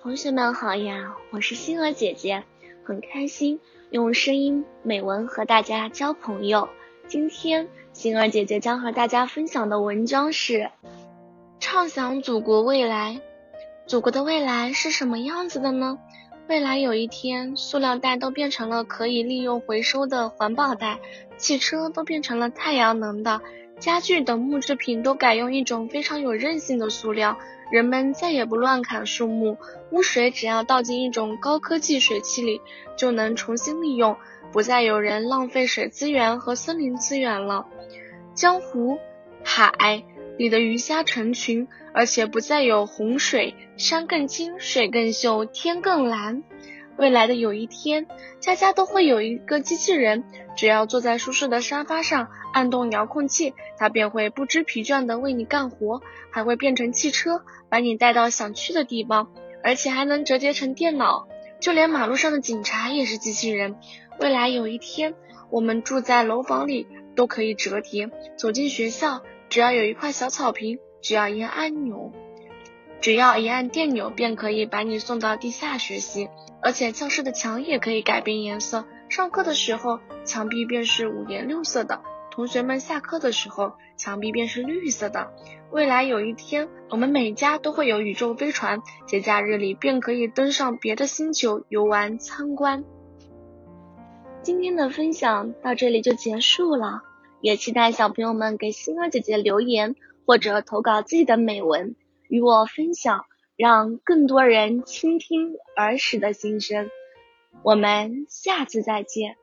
同学们好呀，我是星儿姐姐，很开心用声音美文和大家交朋友。今天星儿姐姐将和大家分享的文章是：畅想祖国未来。祖国的未来是什么样子的呢？未来有一天，塑料袋都变成了可以利用回收的环保袋，汽车都变成了太阳能的，家具等木制品都改用一种非常有韧性的塑料。人们再也不乱砍树木，污水只要倒进一种高科技水器里，就能重新利用，不再有人浪费水资源和森林资源了。江湖、海里的鱼虾成群，而且不再有洪水，山更清，水更秀，天更蓝。未来的有一天，家家都会有一个机器人，只要坐在舒适的沙发上，按动遥控器，它便会不知疲倦地为你干活，还会变成汽车，把你带到想去的地方，而且还能折叠成电脑。就连马路上的警察也是机器人。未来有一天，我们住在楼房里都可以折叠，走进学校，只要有一块小草坪，只要一按钮，只要一按电钮，便可以把你送到地下学习。而且教室的墙也可以改变颜色，上课的时候墙壁便是五颜六色的，同学们下课的时候墙壁便是绿色的。未来有一天，我们每家都会有宇宙飞船，节假日里便可以登上别的星球游玩参观。今天的分享到这里就结束了，也期待小朋友们给星儿姐姐留言或者投稿自己的美文与我分享。让更多人倾听儿时的心声。我们下次再见。